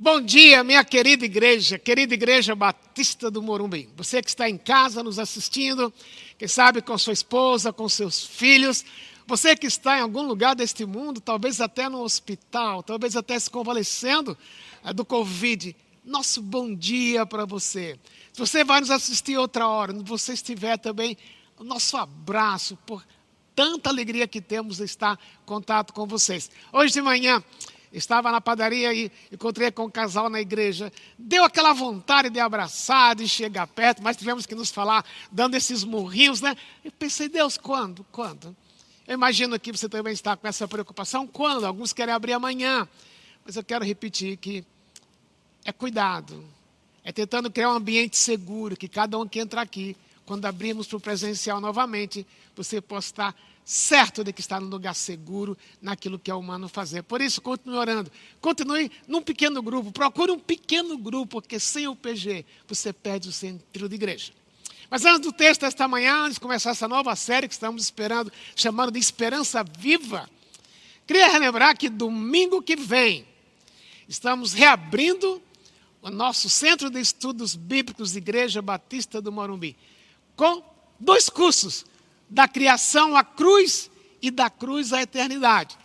Bom dia, minha querida igreja, querida igreja Batista do Morumbi. Você que está em casa nos assistindo, quem sabe com sua esposa, com seus filhos, você que está em algum lugar deste mundo, talvez até no hospital, talvez até se convalescendo eh, do Covid, nosso bom dia para você. Se você vai nos assistir outra hora, onde você estiver também, nosso abraço por tanta alegria que temos de estar em contato com vocês. Hoje de manhã, Estava na padaria e encontrei com um casal na igreja. Deu aquela vontade de abraçar, de chegar perto, mas tivemos que nos falar, dando esses murrinhos, né? Eu pensei, Deus, quando? Quando? Eu imagino que você também está com essa preocupação. Quando? Alguns querem abrir amanhã. Mas eu quero repetir que é cuidado. É tentando criar um ambiente seguro, que cada um que entra aqui, quando abrirmos para o presencial novamente, você possa estar certo de que está no lugar seguro naquilo que é humano fazer. Por isso, continue orando. Continue num pequeno grupo. Procure um pequeno grupo, porque sem o PG você perde o sentido de igreja. Mas antes do texto desta manhã, antes de começar essa nova série que estamos esperando, chamando de Esperança Viva, queria relembrar que domingo que vem estamos reabrindo o nosso Centro de Estudos Bíblicos Igreja Batista do Morumbi, com dois cursos da criação à cruz e da cruz à eternidade.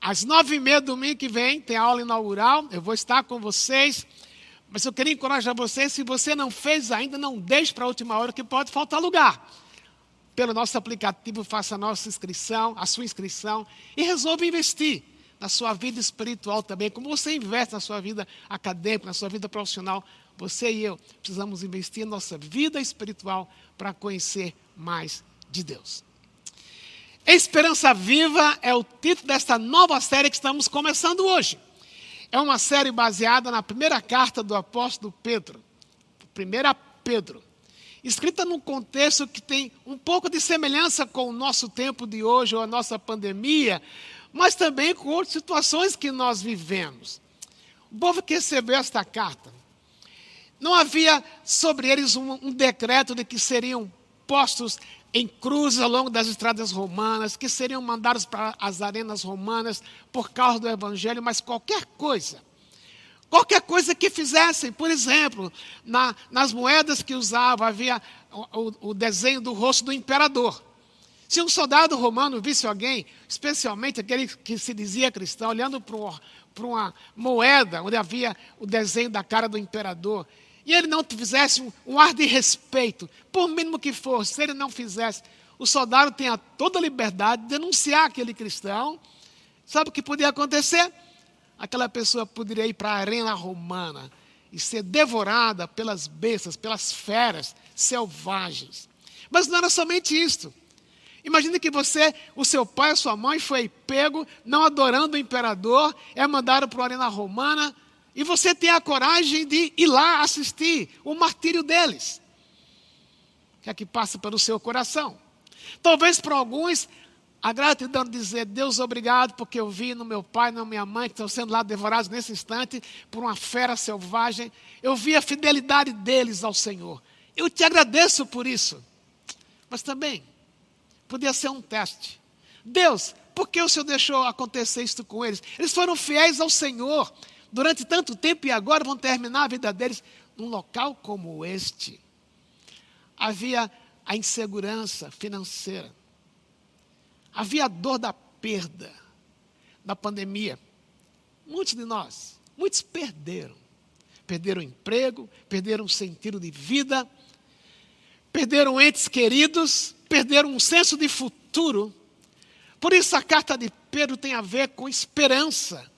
Às nove e meia do domingo que vem tem aula inaugural, eu vou estar com vocês. Mas eu queria encorajar vocês, se você não fez ainda, não deixe para a última hora que pode faltar lugar. Pelo nosso aplicativo, faça a nossa inscrição, a sua inscrição e resolva investir na sua vida espiritual também, como você investe na sua vida acadêmica, na sua vida profissional. Você e eu precisamos investir na nossa vida espiritual para conhecer mais de Deus. Esperança Viva é o título desta nova série que estamos começando hoje. É uma série baseada na primeira carta do apóstolo Pedro, 1 Pedro, escrita num contexto que tem um pouco de semelhança com o nosso tempo de hoje ou a nossa pandemia, mas também com outras situações que nós vivemos. O povo que recebeu esta carta, não havia sobre eles um, um decreto de que seriam postos em cruzes ao longo das estradas romanas, que seriam mandados para as arenas romanas por causa do evangelho, mas qualquer coisa. Qualquer coisa que fizessem, por exemplo, na, nas moedas que usavam havia o, o desenho do rosto do imperador. Se um soldado romano visse alguém, especialmente aquele que se dizia cristão, olhando para uma moeda onde havia o desenho da cara do imperador, e ele não fizesse um, um ar de respeito, por mínimo que fosse, se ele não fizesse, o soldado tinha toda a liberdade de denunciar aquele cristão. Sabe o que podia acontecer? Aquela pessoa poderia ir para a arena romana e ser devorada pelas bestas, pelas feras selvagens. Mas não era somente isto. Imagine que você, o seu pai, a sua mãe foi pego, não adorando o imperador, é mandado para a arena romana, e você tem a coragem de ir lá assistir o martírio deles. O que é que passa pelo seu coração? Talvez para alguns a gratidão de dizer, Deus, obrigado, porque eu vi no meu pai, na minha mãe, que estão sendo lá devorados nesse instante por uma fera selvagem. Eu vi a fidelidade deles ao Senhor. Eu te agradeço por isso. Mas também, podia ser um teste. Deus, por que o Senhor deixou acontecer isso com eles? Eles foram fiéis ao Senhor durante tanto tempo e agora vão terminar a vida deles num local como este. Havia a insegurança financeira, havia a dor da perda, da pandemia. Muitos de nós, muitos perderam. Perderam o emprego, perderam o sentido de vida, perderam entes queridos, perderam um senso de futuro. Por isso a carta de Pedro tem a ver com esperança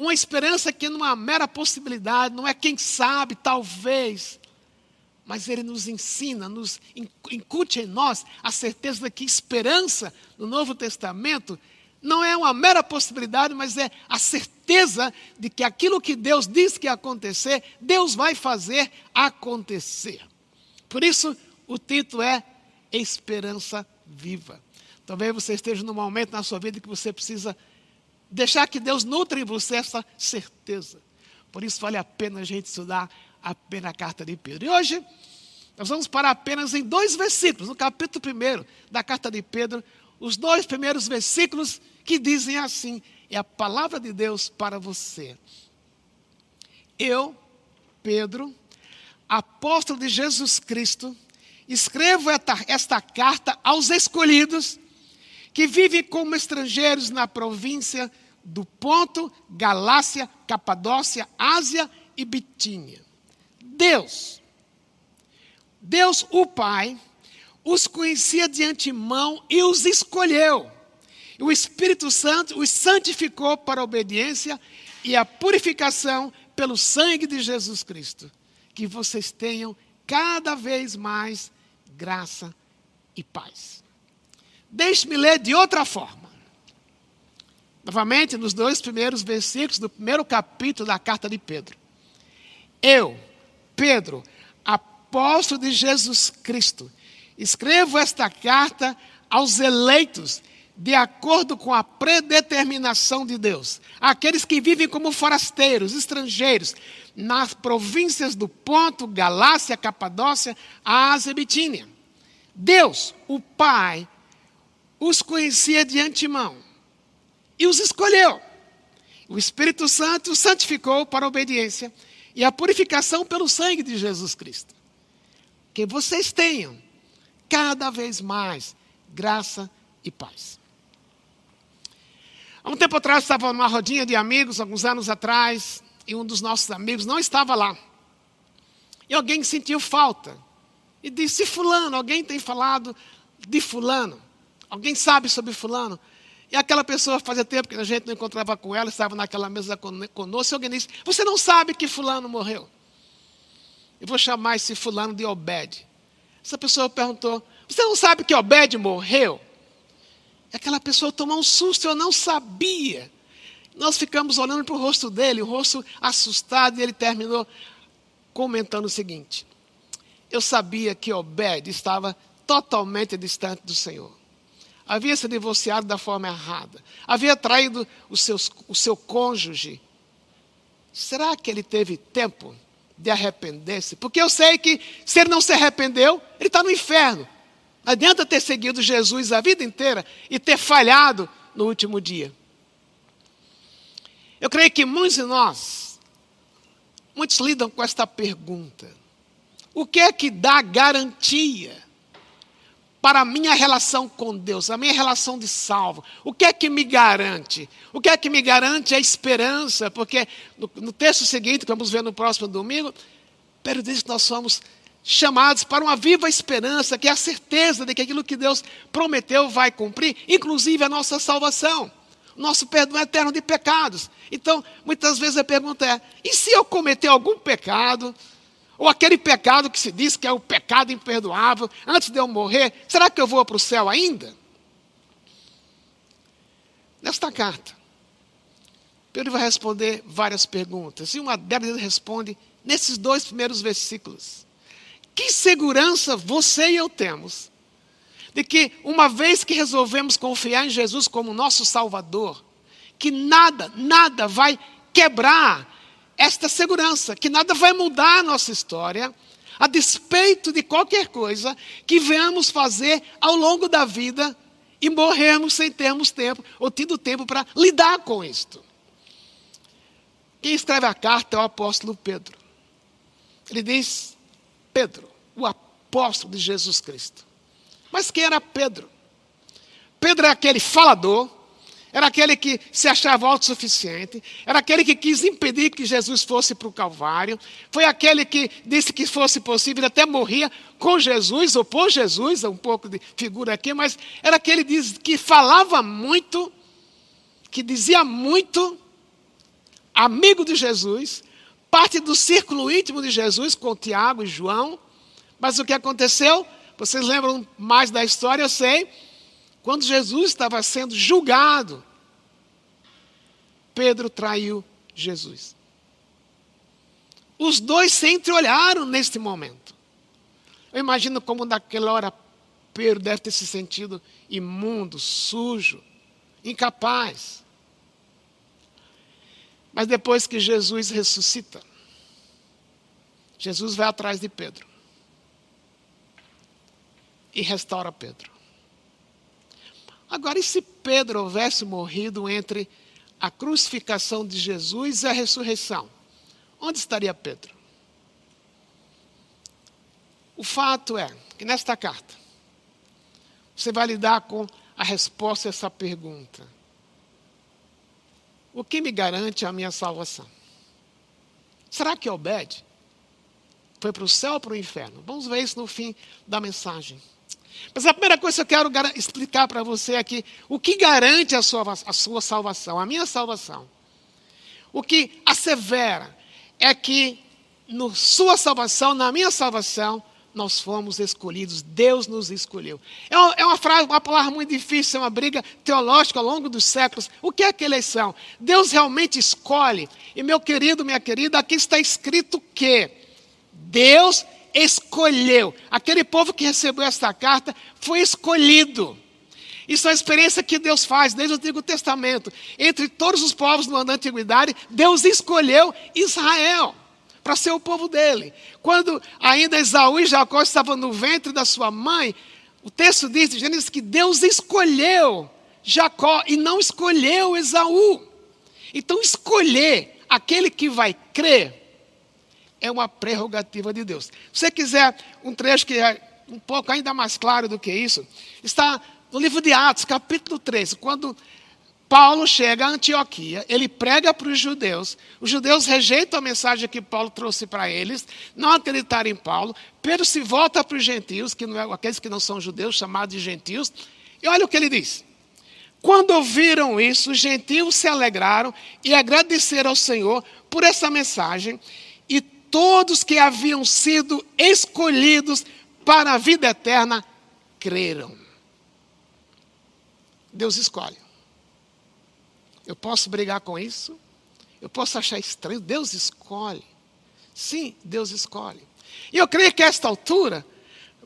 uma esperança que não é uma mera possibilidade, não é quem sabe, talvez. Mas ele nos ensina, nos incute em nós a certeza de que esperança no Novo Testamento não é uma mera possibilidade, mas é a certeza de que aquilo que Deus diz que ia acontecer, Deus vai fazer acontecer. Por isso, o título é Esperança Viva. Talvez você esteja num momento na sua vida que você precisa Deixar que Deus nutre em você essa certeza. Por isso vale a pena a gente estudar apenas a carta de Pedro. E hoje, nós vamos parar apenas em dois versículos, no capítulo 1 da carta de Pedro, os dois primeiros versículos que dizem assim: é a palavra de Deus para você. Eu, Pedro, apóstolo de Jesus Cristo, escrevo esta, esta carta aos escolhidos que vivem como estrangeiros na província do Ponto, Galácia, Capadócia, Ásia e Bitínia. Deus, Deus o Pai, os conhecia de antemão e os escolheu. O Espírito Santo os santificou para a obediência e a purificação pelo sangue de Jesus Cristo. Que vocês tenham cada vez mais graça e paz. Deixe-me ler de outra forma. Novamente, nos dois primeiros versículos do primeiro capítulo da carta de Pedro. Eu, Pedro, apóstolo de Jesus Cristo, escrevo esta carta aos eleitos de acordo com a predeterminação de Deus. Aqueles que vivem como forasteiros, estrangeiros, nas províncias do Ponto, Galácia, Capadócia, Ásia e Bitínia. Deus, o Pai, os conhecia de antemão e os escolheu. O Espírito Santo santificou para a obediência e a purificação pelo sangue de Jesus Cristo. Que vocês tenham cada vez mais graça e paz. Há um tempo atrás, estava numa rodinha de amigos, alguns anos atrás, e um dos nossos amigos não estava lá. E alguém sentiu falta. E disse: Fulano, alguém tem falado de Fulano? Alguém sabe sobre Fulano? E aquela pessoa fazia tempo que a gente não encontrava com ela, estava naquela mesa conosco, e alguém disse: Você não sabe que Fulano morreu? Eu vou chamar esse Fulano de Obed. Essa pessoa perguntou: Você não sabe que Obed morreu? Aquela pessoa tomou um susto, eu não sabia. Nós ficamos olhando para o rosto dele, o rosto assustado, e ele terminou comentando o seguinte: Eu sabia que Obed estava totalmente distante do Senhor. Havia se divorciado da forma errada, havia traído o, seus, o seu cônjuge. Será que ele teve tempo de arrepender-se? Porque eu sei que se ele não se arrependeu, ele está no inferno. Não adianta ter seguido Jesus a vida inteira e ter falhado no último dia. Eu creio que muitos de nós, muitos lidam com esta pergunta: o que é que dá garantia para a minha relação com Deus, a minha relação de salvo? O que é que me garante? O que é que me garante a esperança? Porque no, no texto seguinte, que vamos ver no próximo domingo, Pedro diz que nós somos chamados para uma viva esperança, que é a certeza de que aquilo que Deus prometeu vai cumprir, inclusive a nossa salvação, nosso perdão eterno de pecados. Então, muitas vezes a pergunta é: e se eu cometer algum pecado, ou aquele pecado que se diz que é o pecado imperdoável, antes de eu morrer, será que eu vou para o céu ainda? Nesta carta, Pedro vai responder várias perguntas, e uma delas ele responde nesses dois primeiros versículos. Que segurança você e eu temos de que, uma vez que resolvemos confiar em Jesus como nosso Salvador, que nada, nada vai quebrar esta segurança, que nada vai mudar a nossa história, a despeito de qualquer coisa que venhamos fazer ao longo da vida e morrermos sem termos tempo ou tido tempo para lidar com isto. Quem escreve a carta é o apóstolo Pedro. Ele diz: Pedro, o apóstolo de Jesus Cristo. Mas quem era Pedro? Pedro era aquele falador, era aquele que se achava autossuficiente, era aquele que quis impedir que Jesus fosse para o Calvário, foi aquele que disse que fosse possível, até morria com Jesus ou por Jesus, um pouco de figura aqui, mas era aquele que falava muito, que dizia muito, amigo de Jesus, parte do círculo íntimo de Jesus com Tiago e João. Mas o que aconteceu? Vocês lembram mais da história, eu sei. Quando Jesus estava sendo julgado, Pedro traiu Jesus. Os dois se entreolharam neste momento. Eu imagino como naquela hora Pedro deve ter se sentido imundo, sujo, incapaz. Mas depois que Jesus ressuscita, Jesus vai atrás de Pedro e restaura Pedro. Agora, e se Pedro houvesse morrido entre a crucificação de Jesus e a ressurreição? onde estaria Pedro? O fato é que nesta carta, você vai lidar com a resposta a essa pergunta: O que me garante a minha salvação? Será que Obed foi para o céu ou para o inferno? Vamos ver isso no fim da mensagem. Mas a primeira coisa que eu quero explicar para você aqui, o que garante a sua, a sua salvação, a minha salvação. O que assevera é que na sua salvação, na minha salvação, nós fomos escolhidos, Deus nos escolheu. É uma, é uma, frase, uma palavra muito difícil, é uma briga teológica ao longo dos séculos. O que é que eleição? Deus realmente escolhe. E meu querido, minha querida, aqui está escrito que Deus escolheu. Aquele povo que recebeu esta carta foi escolhido. Isso é a experiência que Deus faz desde o Antigo Testamento. Entre todos os povos da antiguidade, Deus escolheu Israel para ser o povo dele. Quando ainda Esaú e Jacó estavam no ventre da sua mãe, o texto diz, Gênesis, que Deus escolheu Jacó e não escolheu Esaú. Então, escolher aquele que vai crer é uma prerrogativa de Deus. Se você quiser um trecho que é um pouco ainda mais claro do que isso, está no livro de Atos, capítulo 13, quando Paulo chega a Antioquia, ele prega para os judeus, os judeus rejeitam a mensagem que Paulo trouxe para eles, não acreditaram em Paulo, Pedro se volta para os gentios, que é, aqueles que não são judeus, chamados de gentios, e olha o que ele diz. Quando ouviram isso, os gentios se alegraram e agradeceram ao Senhor por essa mensagem, todos que haviam sido escolhidos para a vida eterna creram. Deus escolhe. Eu posso brigar com isso? Eu posso achar estranho? Deus escolhe. Sim, Deus escolhe. E eu creio que a esta altura,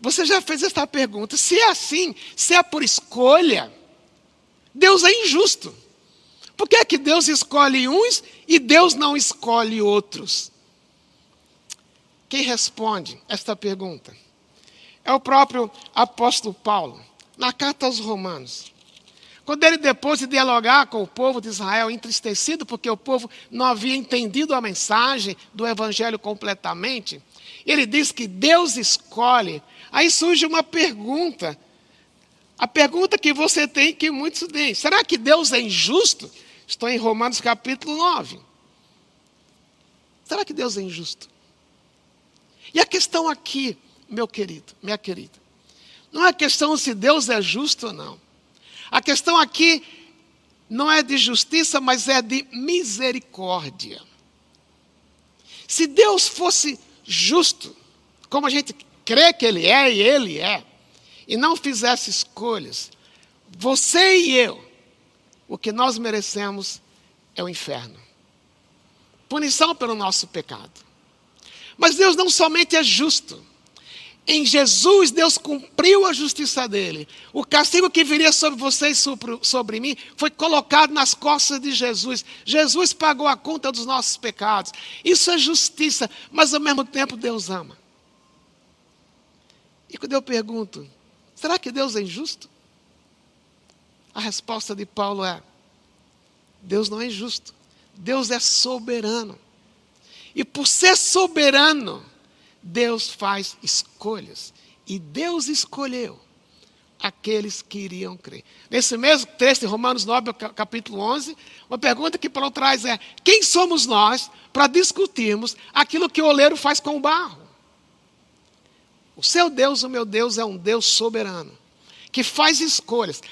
você já fez esta pergunta: se é assim, se é por escolha, Deus é injusto. Por que é que Deus escolhe uns e Deus não escolhe outros? Quem responde esta pergunta é o próprio apóstolo Paulo, na carta aos Romanos. Quando ele, depois de dialogar com o povo de Israel, entristecido porque o povo não havia entendido a mensagem do Evangelho completamente, ele diz que Deus escolhe. Aí surge uma pergunta. A pergunta que você tem, que muitos têm: será que Deus é injusto? Estou em Romanos capítulo 9. Será que Deus é injusto? E a questão aqui, meu querido, minha querida, não é questão se Deus é justo ou não. A questão aqui não é de justiça, mas é de misericórdia. Se Deus fosse justo, como a gente crê que Ele é e Ele é, e não fizesse escolhas, você e eu, o que nós merecemos é o inferno punição pelo nosso pecado. Mas Deus não somente é justo, em Jesus, Deus cumpriu a justiça dele. O castigo que viria sobre vocês, sobre, sobre mim, foi colocado nas costas de Jesus. Jesus pagou a conta dos nossos pecados. Isso é justiça, mas ao mesmo tempo Deus ama. E quando eu pergunto, será que Deus é injusto? A resposta de Paulo é: Deus não é injusto. Deus é soberano. E por ser soberano, Deus faz escolhas. E Deus escolheu aqueles que iriam crer. Nesse mesmo texto, em Romanos 9, capítulo 11, uma pergunta que Paulo traz é: quem somos nós para discutirmos aquilo que o oleiro faz com o barro? O seu Deus, o meu Deus, é um Deus soberano, que faz escolhas.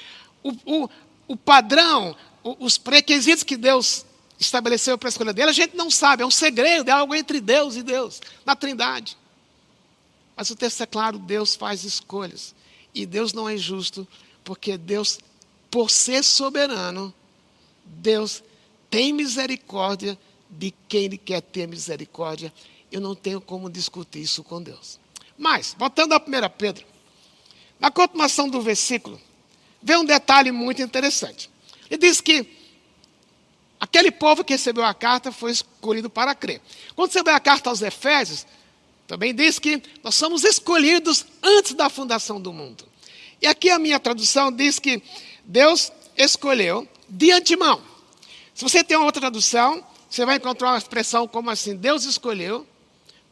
O, o, o padrão, os requisitos que Deus estabeleceu para a escolha dele, a gente não sabe, é um segredo, é algo entre Deus e Deus, na Trindade. Mas o texto é claro: Deus faz escolhas. E Deus não é injusto, porque Deus, por ser soberano, Deus tem misericórdia de quem Ele quer ter misericórdia. Eu não tenho como discutir isso com Deus. Mas, voltando a 1 Pedro, na continuação do versículo, vem um detalhe muito interessante. Ele diz que aquele povo que recebeu a carta foi escolhido para crer. Quando vê a carta aos Efésios, também diz que nós somos escolhidos antes da fundação do mundo. E aqui a minha tradução diz que Deus escolheu de antemão. Se você tem uma outra tradução, você vai encontrar uma expressão como assim: Deus escolheu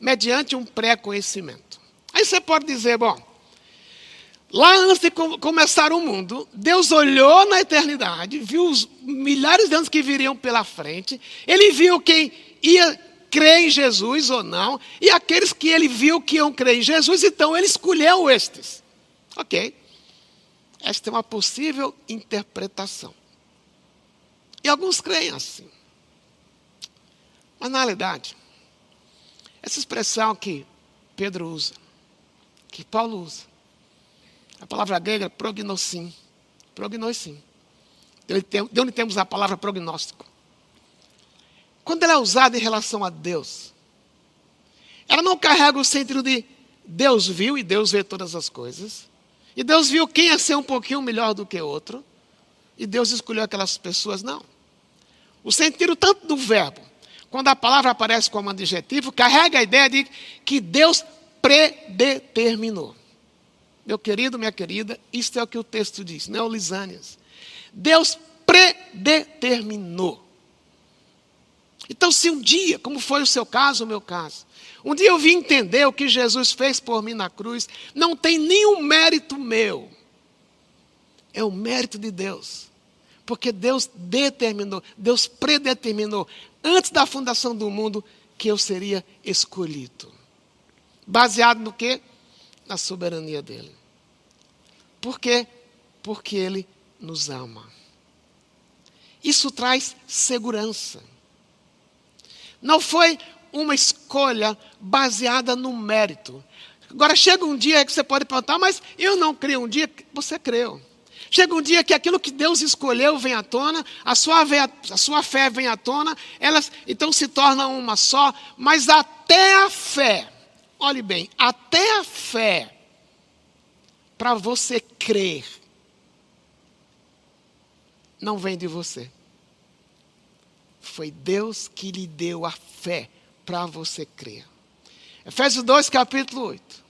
mediante um pré-conhecimento. Aí você pode dizer, bom, lá antes de começar o mundo, Deus olhou na eternidade, viu os milhares de anos que viriam pela frente, ele viu quem ia crer em Jesus ou não, e aqueles que ele viu que iam crer em Jesus, então ele escolheu estes. Ok. Esta é uma possível interpretação. E alguns creem assim. Mas na realidade, essa expressão que Pedro usa, que Paulo usa, a palavra grega é prognosim. Prognosim. De onde temos a palavra prognóstico. Quando ela é usada em relação a Deus, ela não carrega o sentido de Deus viu e Deus vê todas as coisas. E Deus viu quem ia ser um pouquinho melhor do que outro. E Deus escolheu aquelas pessoas, não. O sentido tanto do verbo, quando a palavra aparece como adjetivo, carrega a ideia de que Deus predeterminou. Meu querido, minha querida, isto é o que o texto diz, não é Lisânias. Deus predeterminou. Então, se um dia, como foi o seu caso, o meu caso, um dia eu vim entender o que Jesus fez por mim na cruz, não tem nenhum mérito meu, é o mérito de Deus. Porque Deus determinou, Deus predeterminou, antes da fundação do mundo, que eu seria escolhido. Baseado no quê? Na soberania dele. Por quê? Porque ele nos ama. Isso traz segurança. Não foi uma escolha baseada no mérito. Agora chega um dia que você pode perguntar, mas eu não creio um dia, você creu. Chega um dia que aquilo que Deus escolheu vem à tona, a sua, a sua fé vem à tona, elas então se tornam uma só, mas até a fé, olhe bem, até a fé, para você crer, não vem de você. Foi Deus que lhe deu a fé para você crer. Efésios 2, capítulo 8.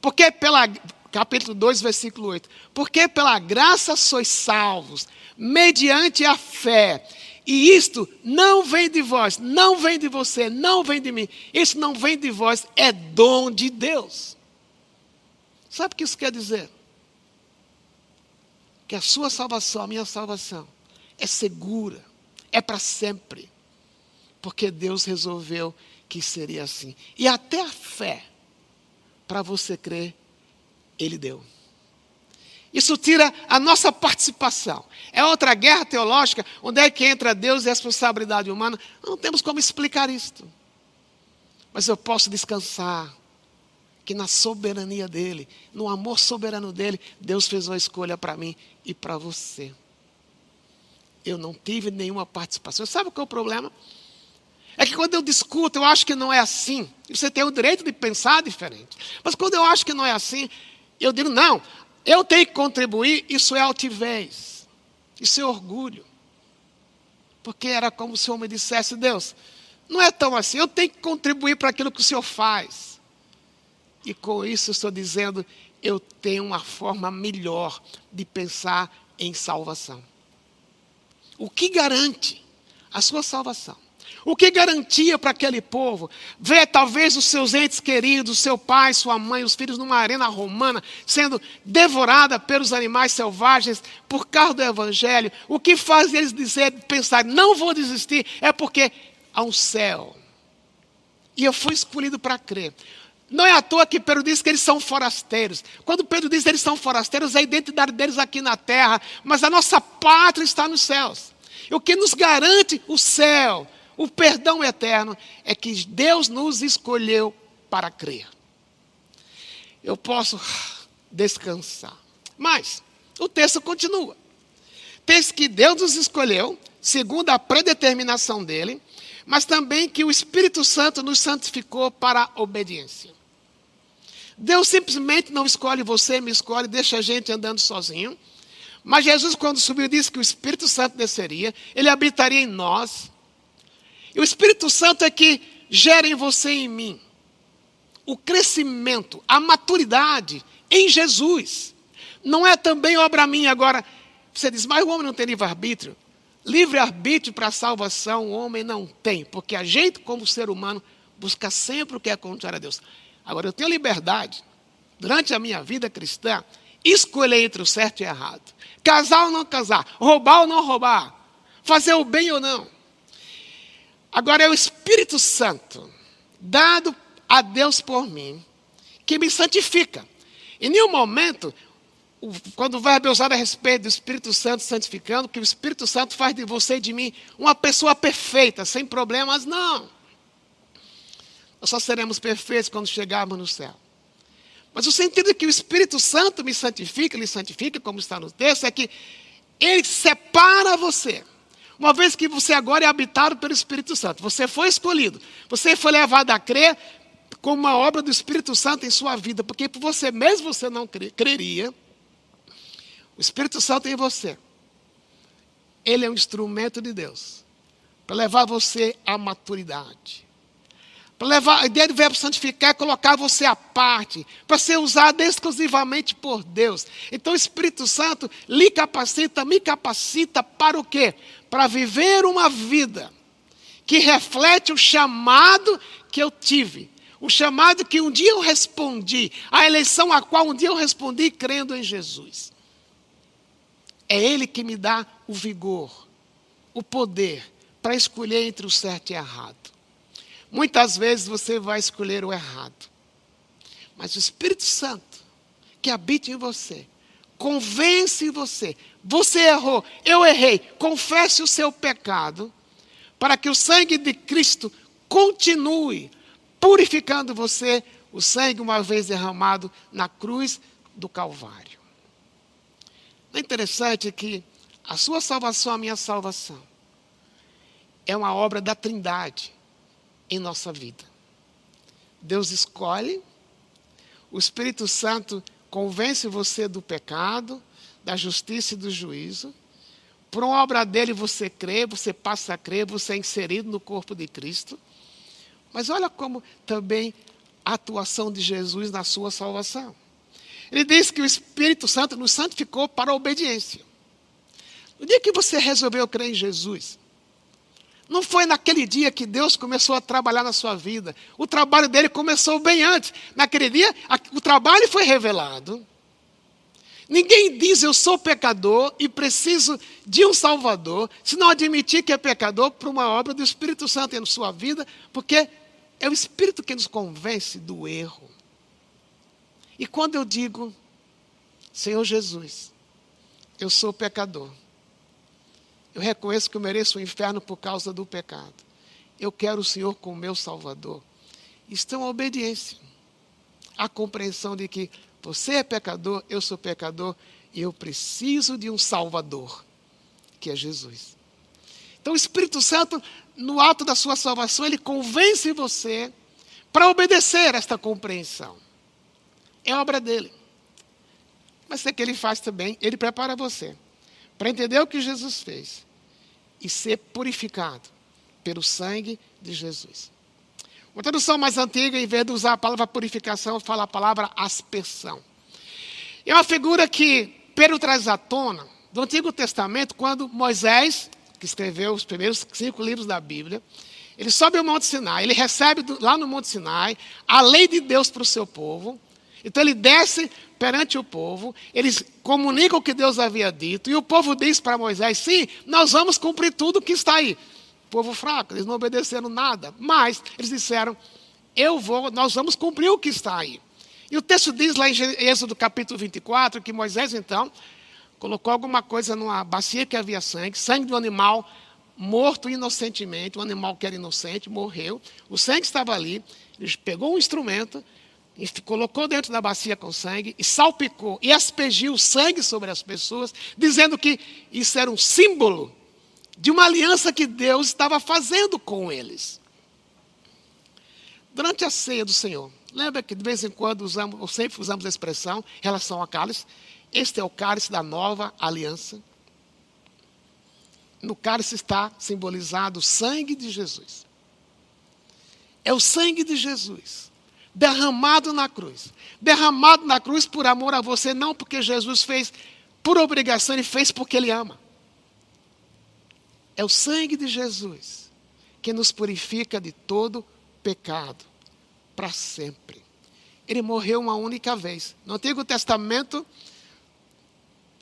Porque pela capítulo 2, versículo 8. Porque pela graça sois salvos, mediante a fé. E isto não vem de vós, não vem de você, não vem de mim. Isso não vem de vós, é dom de Deus. Sabe o que isso quer dizer? Que a sua salvação, a minha salvação, é segura, é para sempre. Porque Deus resolveu que seria assim. E até a fé, para você crer, ele deu. Isso tira a nossa participação. É outra guerra teológica, onde é que entra Deus e a responsabilidade humana. Não temos como explicar isto. Mas eu posso descansar que na soberania dele, no amor soberano dele, Deus fez uma escolha para mim e para você. Eu não tive nenhuma participação. Sabe qual é o problema? É que quando eu discuto, eu acho que não é assim. Você tem o direito de pensar diferente. Mas quando eu acho que não é assim, eu digo, não, eu tenho que contribuir, isso é altivez, isso é orgulho. Porque era como se o homem dissesse, Deus, não é tão assim, eu tenho que contribuir para aquilo que o Senhor faz. E com isso estou dizendo, eu tenho uma forma melhor de pensar em salvação. O que garante a sua salvação? O que garantia para aquele povo ver talvez os seus entes queridos, seu pai, sua mãe, os filhos numa arena romana sendo devorada pelos animais selvagens por causa do evangelho? O que faz eles dizer, pensar, não vou desistir, é porque há um céu. E eu fui escolhido para crer. Não é à toa que Pedro diz que eles são forasteiros. Quando Pedro diz que eles são forasteiros, é a identidade deles aqui na terra, mas a nossa pátria está nos céus. E o que nos garante o céu o perdão eterno é que Deus nos escolheu para crer. Eu posso descansar. Mas o texto continua. Diz que Deus nos escolheu, segundo a predeterminação dele, mas também que o Espírito Santo nos santificou para a obediência. Deus simplesmente não escolhe você, me escolhe, deixa a gente andando sozinho. Mas Jesus, quando subiu, disse que o Espírito Santo desceria, ele habitaria em nós. E o Espírito Santo é que gera em você e em mim o crescimento, a maturidade em Jesus. Não é também obra minha agora. Você diz, mas o homem não tem livre-arbítrio. livre-arbítrio para a salvação o homem não tem, porque a gente, como ser humano, busca sempre o que é contrário a Deus. Agora, eu tenho liberdade, durante a minha vida cristã, escolher entre o certo e o errado. Casar ou não casar, roubar ou não roubar, fazer o bem ou não. Agora é o Espírito Santo, dado a Deus por mim, que me santifica. Em nenhum momento, quando o verbo é usado a respeito do Espírito Santo santificando, que o Espírito Santo faz de você e de mim uma pessoa perfeita, sem problemas, não. Nós só seremos perfeitos quando chegarmos no céu. Mas o sentido que o Espírito Santo me santifica, ele santifica, como está no texto, é que ele separa você. Uma vez que você agora é habitado pelo Espírito Santo, você foi escolhido, você foi levado a crer como uma obra do Espírito Santo em sua vida, porque por você mesmo você não creria. O Espírito Santo em você. Ele é um instrumento de Deus para levar você à maturidade. Levar, a ideia do verbo santificar é colocar você à parte, para ser usado exclusivamente por Deus. Então o Espírito Santo lhe capacita, me capacita para o quê? Para viver uma vida que reflete o chamado que eu tive. O chamado que um dia eu respondi, a eleição a qual um dia eu respondi crendo em Jesus. É Ele que me dá o vigor, o poder para escolher entre o certo e o errado. Muitas vezes você vai escolher o errado. Mas o Espírito Santo, que habita em você, convence você. Você errou, eu errei. Confesse o seu pecado, para que o sangue de Cristo continue purificando você, o sangue uma vez derramado na cruz do Calvário. É interessante que a sua salvação, a minha salvação, é uma obra da Trindade em nossa vida. Deus escolhe, o Espírito Santo convence você do pecado, da justiça e do juízo. Por obra dele você crê, você passa a crer, você é inserido no corpo de Cristo. Mas olha como também a atuação de Jesus na sua salvação. Ele diz que o Espírito Santo nos santificou para a obediência. No dia que você resolveu crer em Jesus, não foi naquele dia que Deus começou a trabalhar na sua vida. O trabalho dele começou bem antes. Naquele dia, o trabalho foi revelado. Ninguém diz eu sou pecador e preciso de um Salvador, se não admitir que é pecador por uma obra do Espírito Santo em sua vida, porque é o Espírito que nos convence do erro. E quando eu digo, Senhor Jesus, eu sou pecador, eu reconheço que eu mereço o inferno por causa do pecado. Eu quero o Senhor como meu Salvador. Isto é uma obediência. A compreensão de que você é pecador, eu sou pecador e eu preciso de um Salvador, que é Jesus. Então o Espírito Santo, no ato da sua salvação, ele convence você para obedecer esta compreensão. É obra dele. Mas o que ele faz também? Ele prepara você para entender o que Jesus fez e ser purificado pelo sangue de Jesus. Uma tradução mais antiga, em vez de usar a palavra purificação, fala a palavra aspersão. É uma figura que Pedro traz à tona do Antigo Testamento, quando Moisés, que escreveu os primeiros cinco livros da Bíblia, ele sobe ao Monte Sinai, ele recebe lá no Monte Sinai a lei de Deus para o seu povo. Então ele desce perante o povo, eles comunicam o que Deus havia dito, e o povo diz para Moisés: sim, nós vamos cumprir tudo que está aí. Povo fraco, eles não obedeceram nada, mas eles disseram: eu vou, nós vamos cumprir o que está aí. E o texto diz lá em Êxodo capítulo 24 que Moisés então colocou alguma coisa numa bacia que havia sangue, sangue do animal morto inocentemente, um animal que era inocente, morreu, o sangue estava ali, ele pegou um instrumento, e colocou dentro da bacia com sangue e salpicou e aspergiu sangue sobre as pessoas, dizendo que isso era um símbolo de uma aliança que Deus estava fazendo com eles. Durante a ceia do Senhor, lembra que de vez em quando usamos, ou sempre usamos a expressão em relação ao cálice, este é o cálice da nova aliança. No cálice está simbolizado o sangue de Jesus. É o sangue de Jesus derramado na cruz. Derramado na cruz por amor a você, não porque Jesus fez por obrigação, ele fez porque ele ama. É o sangue de Jesus que nos purifica de todo pecado para sempre. Ele morreu uma única vez. No Antigo Testamento,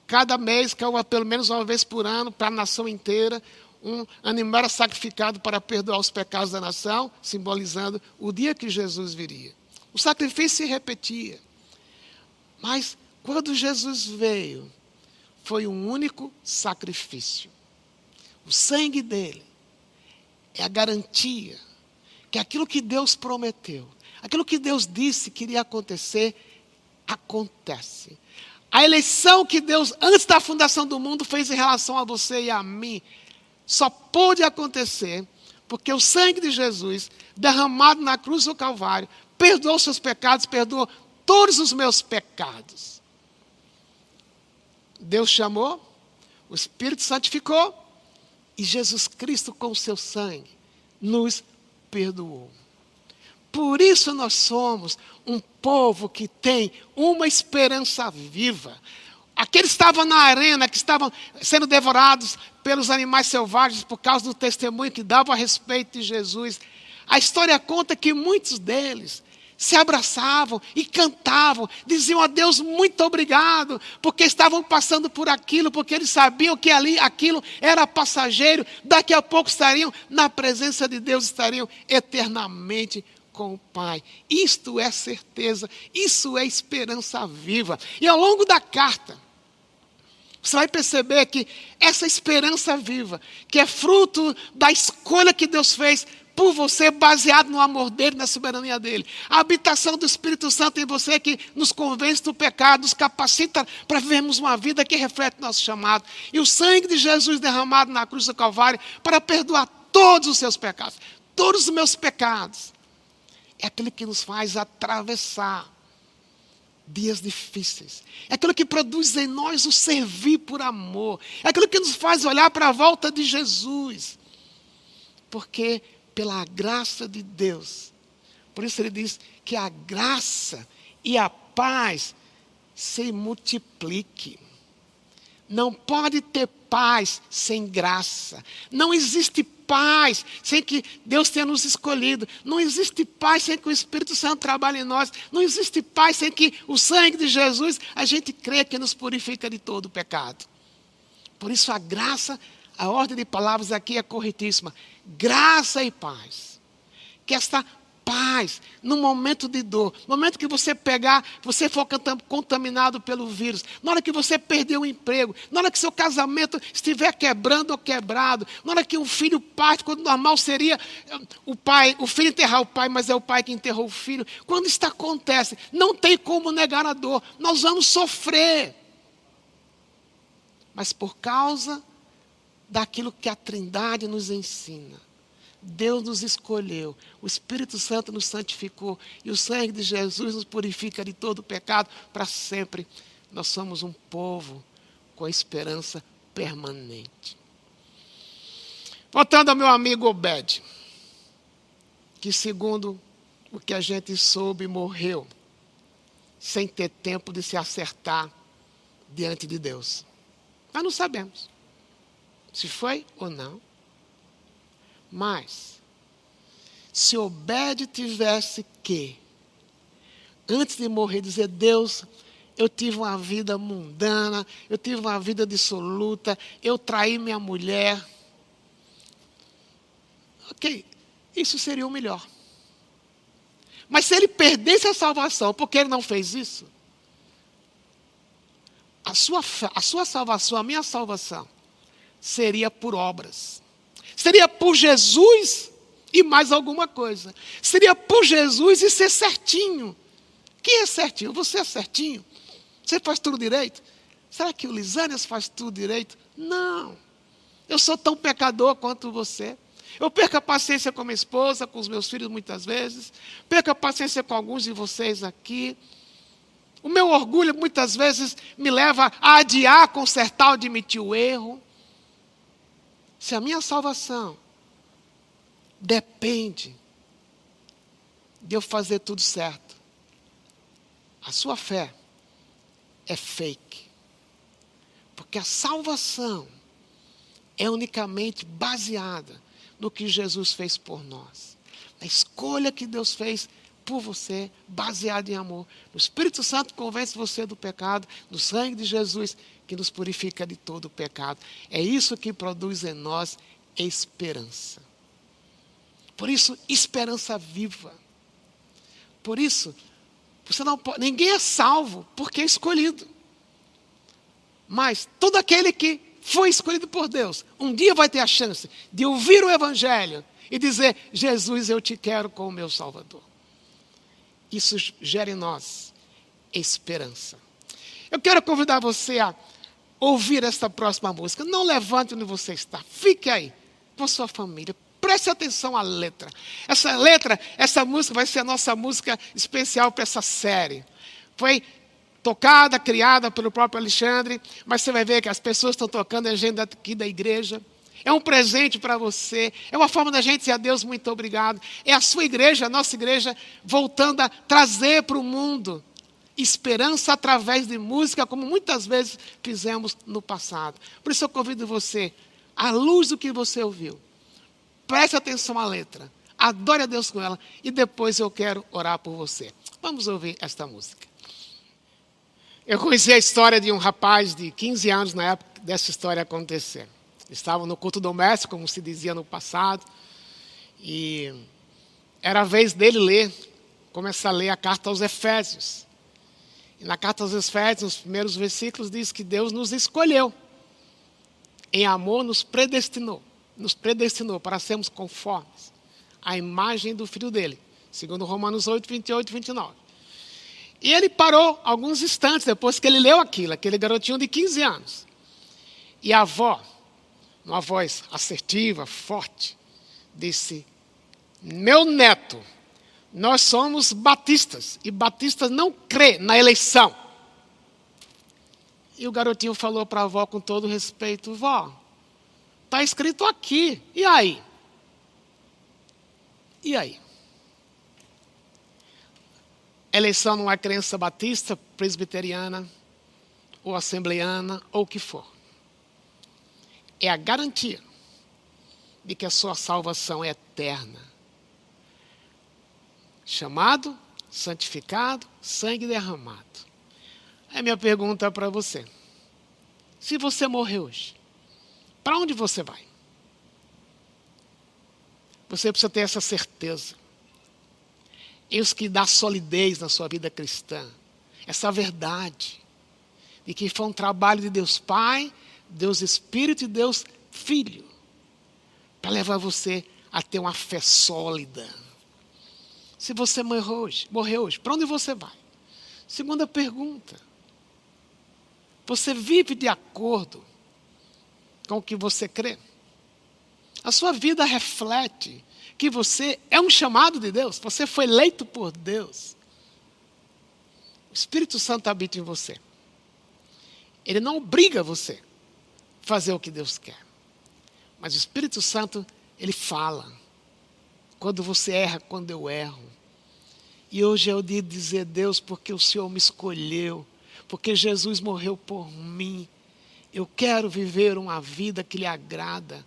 cada mês, pelo menos uma vez por ano, para a nação inteira, um animal sacrificado para perdoar os pecados da nação, simbolizando o dia que Jesus viria. O sacrifício se repetia. Mas quando Jesus veio, foi um único sacrifício. O sangue dele é a garantia que aquilo que Deus prometeu, aquilo que Deus disse que iria acontecer, acontece. A eleição que Deus, antes da fundação do mundo, fez em relação a você e a mim, só pôde acontecer porque o sangue de Jesus, derramado na cruz do Calvário, perdoou seus pecados, perdoou todos os meus pecados. Deus chamou, o Espírito santificou e Jesus Cristo, com o seu sangue, nos perdoou. Por isso nós somos um povo que tem uma esperança viva. Aqueles que estavam na arena, que estavam sendo devorados pelos animais selvagens por causa do testemunho que davam a respeito de Jesus. A história conta que muitos deles se abraçavam e cantavam, diziam a Deus muito obrigado, porque estavam passando por aquilo, porque eles sabiam que ali aquilo era passageiro, daqui a pouco estariam na presença de Deus, estariam eternamente com o Pai. Isto é certeza, isso é esperança viva. E ao longo da carta, você vai perceber que essa esperança viva, que é fruto da escolha que Deus fez por você, baseado no amor dele, na soberania dele. A habitação do Espírito Santo em você que nos convence do pecado, nos capacita para vivermos uma vida que reflete nosso chamado. E o sangue de Jesus derramado na cruz do Calvário para perdoar todos os seus pecados, todos os meus pecados. É aquele que nos faz atravessar dias difíceis. É aquilo que produz em nós o servir por amor. É aquilo que nos faz olhar para a volta de Jesus. Porque pela graça de Deus. Por isso ele diz que a graça e a paz se multiplique. Não pode ter paz sem graça. Não existe paz sem que Deus tenha nos escolhido. Não existe paz sem que o Espírito Santo trabalhe em nós. Não existe paz sem que o sangue de Jesus a gente crê que nos purifica de todo o pecado. Por isso a graça a ordem de palavras aqui é corretíssima. Graça e paz. Que esta paz, no momento de dor, no momento que você pegar, você for contaminado pelo vírus, na hora que você perder o emprego, na hora que seu casamento estiver quebrando ou quebrado, na hora que um filho parte, quando normal seria eh, o pai, o filho enterrar o pai, mas é o pai que enterrou o filho. Quando isso acontece, não tem como negar a dor, nós vamos sofrer. Mas por causa daquilo que a Trindade nos ensina. Deus nos escolheu, o Espírito Santo nos santificou e o sangue de Jesus nos purifica de todo pecado para sempre. Nós somos um povo com esperança permanente. Voltando ao meu amigo Obed, que segundo o que a gente soube, morreu sem ter tempo de se acertar diante de Deus. Nós não sabemos se foi ou não. Mas, se Obed tivesse que, antes de morrer, dizer: Deus, eu tive uma vida mundana, eu tive uma vida dissoluta, eu traí minha mulher. Ok, isso seria o melhor. Mas se ele perdesse a salvação, porque ele não fez isso, a sua, a sua salvação, a minha salvação, seria por obras. Seria por Jesus e mais alguma coisa. Seria por Jesus e ser certinho. Quem é certinho? Você é certinho? Você faz tudo direito? Será que o Lisânias faz tudo direito? Não. Eu sou tão pecador quanto você. Eu perco a paciência com minha esposa, com os meus filhos muitas vezes. Perco a paciência com alguns de vocês aqui. O meu orgulho muitas vezes me leva a adiar, consertar, admitir o erro. Se a minha salvação depende de eu fazer tudo certo, a sua fé é fake. Porque a salvação é unicamente baseada no que Jesus fez por nós. A escolha que Deus fez por você, baseada em amor. O Espírito Santo convence você do pecado, do sangue de Jesus, que nos purifica de todo o pecado. É isso que produz em nós esperança. Por isso, esperança viva. Por isso, você não pode, ninguém é salvo porque é escolhido. Mas todo aquele que foi escolhido por Deus, um dia vai ter a chance de ouvir o Evangelho e dizer: Jesus, eu te quero como meu Salvador. Isso gera em nós esperança. Eu quero convidar você a ouvir esta próxima música. Não levante onde você está, fique aí com sua família. Preste atenção à letra. Essa letra, essa música vai ser a nossa música especial para essa série. Foi tocada, criada pelo próprio Alexandre, mas você vai ver que as pessoas estão tocando a agenda aqui da igreja. É um presente para você, é uma forma da gente dizer a Deus muito obrigado. É a sua igreja, a nossa igreja, voltando a trazer para o mundo esperança através de música, como muitas vezes fizemos no passado. Por isso eu convido você, à luz do que você ouviu, preste atenção à letra, adore a Deus com ela e depois eu quero orar por você. Vamos ouvir esta música. Eu conheci a história de um rapaz de 15 anos na época dessa história acontecer. Estava no culto doméstico, como se dizia no passado, e era a vez dele ler, começar a ler a carta aos Efésios. Na carta aos Efésios, nos primeiros versículos, diz que Deus nos escolheu, em amor nos predestinou, nos predestinou para sermos conformes à imagem do Filho dele, segundo Romanos 8, 28 e 29. E ele parou alguns instantes depois que ele leu aquilo, aquele garotinho de 15 anos. E a avó, numa voz assertiva, forte, disse: Meu neto, nós somos batistas e batistas não crê na eleição. E o garotinho falou para a avó com todo respeito: Vó, está escrito aqui, e aí? E aí? Eleição não é crença batista, presbiteriana, ou assembleiana, ou o que for. É a garantia de que a sua salvação é eterna. Chamado, santificado, sangue derramado. É minha pergunta para você. Se você morrer hoje, para onde você vai? Você precisa ter essa certeza isso que dá solidez na sua vida cristã. Essa verdade. De que foi um trabalho de Deus Pai, Deus Espírito e Deus Filho. Para levar você a ter uma fé sólida. Se você morreu hoje, morreu hoje, para onde você vai? Segunda pergunta. Você vive de acordo com o que você crê? A sua vida reflete que você é um chamado de Deus, você foi eleito por Deus. O Espírito Santo habita em você. Ele não obriga você a fazer o que Deus quer. Mas o Espírito Santo, ele fala. Quando você erra, quando eu erro. E hoje é o dia de dizer, Deus, porque o Senhor me escolheu, porque Jesus morreu por mim. Eu quero viver uma vida que lhe agrada.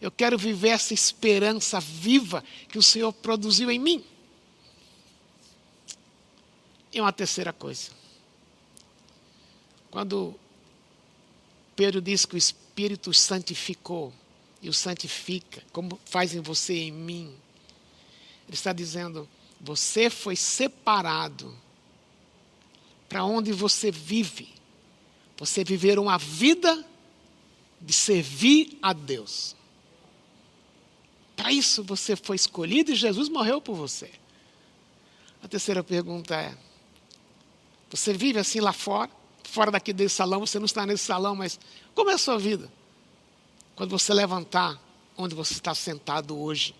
Eu quero viver essa esperança viva que o Senhor produziu em mim. E uma terceira coisa. Quando Pedro diz que o Espírito santificou e o santifica, como faz em você e em mim, ele está dizendo: você foi separado para onde você vive. Você viver uma vida de servir a Deus. Para isso você foi escolhido e Jesus morreu por você. A terceira pergunta é: você vive assim lá fora? Fora daqui desse salão, você não está nesse salão, mas como é a sua vida? Quando você levantar onde você está sentado hoje.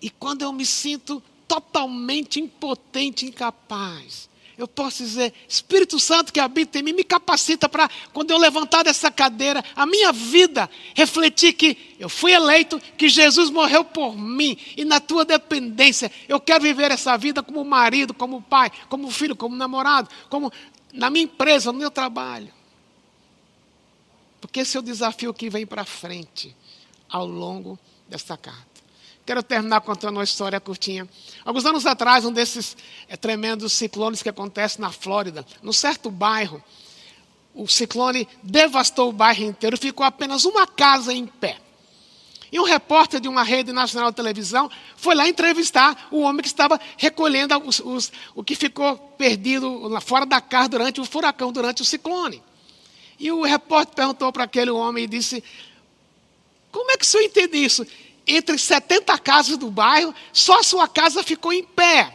E quando eu me sinto totalmente impotente, incapaz, eu posso dizer, Espírito Santo que habita em mim, me capacita para, quando eu levantar dessa cadeira, a minha vida refletir que eu fui eleito, que Jesus morreu por mim, e na tua dependência, eu quero viver essa vida como marido, como pai, como filho, como namorado, como na minha empresa, no meu trabalho. Porque esse é o desafio que vem para frente ao longo desta carta. Quero terminar contando uma história curtinha. Alguns anos atrás, um desses é, tremendos ciclones que acontece na Flórida, num certo bairro, o ciclone devastou o bairro inteiro, ficou apenas uma casa em pé. E um repórter de uma rede nacional de televisão foi lá entrevistar o homem que estava recolhendo os, os, o que ficou perdido fora da casa durante o furacão, durante o ciclone. E o repórter perguntou para aquele homem e disse: Como é que o senhor entende isso? Entre 70 casas do bairro, só a sua casa ficou em pé.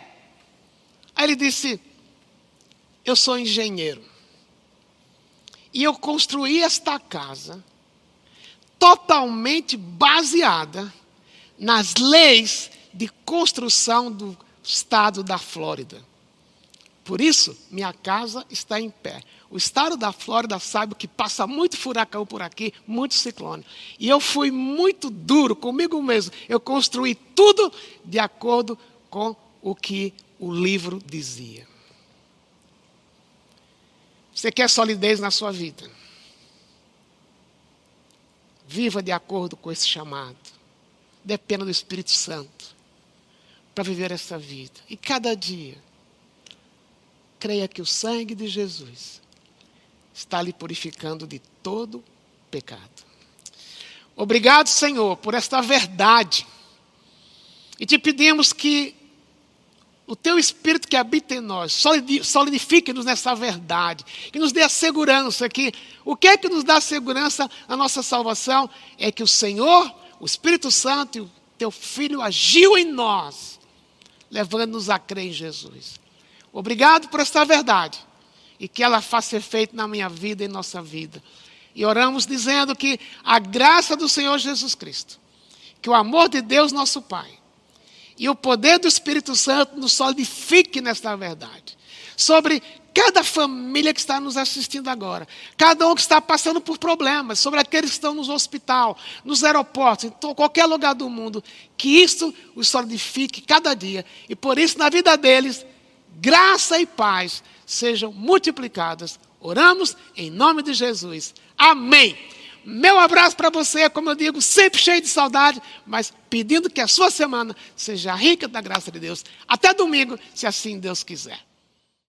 Aí ele disse: Eu sou engenheiro. E eu construí esta casa totalmente baseada nas leis de construção do estado da Flórida. Por isso, minha casa está em pé. O estado da Flórida sabe que passa muito furacão por aqui, muito ciclone. E eu fui muito duro comigo mesmo. Eu construí tudo de acordo com o que o livro dizia. Você quer solidez na sua vida? Viva de acordo com esse chamado. Dependa do Espírito Santo para viver essa vida. E cada dia, creia que o sangue de Jesus está lhe purificando de todo pecado. Obrigado, Senhor, por esta verdade. E te pedimos que o teu Espírito que habita em nós, solidifique-nos nessa verdade, que nos dê a segurança, que o que é que nos dá segurança na nossa salvação? É que o Senhor, o Espírito Santo e o teu Filho agiu em nós, levando-nos a crer em Jesus. Obrigado por esta verdade e que ela faça efeito na minha vida e nossa vida. E oramos dizendo que a graça do Senhor Jesus Cristo, que o amor de Deus, nosso Pai, e o poder do Espírito Santo nos solidifique nesta verdade. Sobre cada família que está nos assistindo agora, cada um que está passando por problemas, sobre aqueles que estão no hospital, nos aeroportos, em qualquer lugar do mundo, que isso os solidifique cada dia. E por isso, na vida deles, graça e paz sejam multiplicadas. Oramos em nome de Jesus. Amém. Meu abraço para você, como eu digo, sempre cheio de saudade, mas pedindo que a sua semana seja rica da graça de Deus. Até domingo, se assim Deus quiser.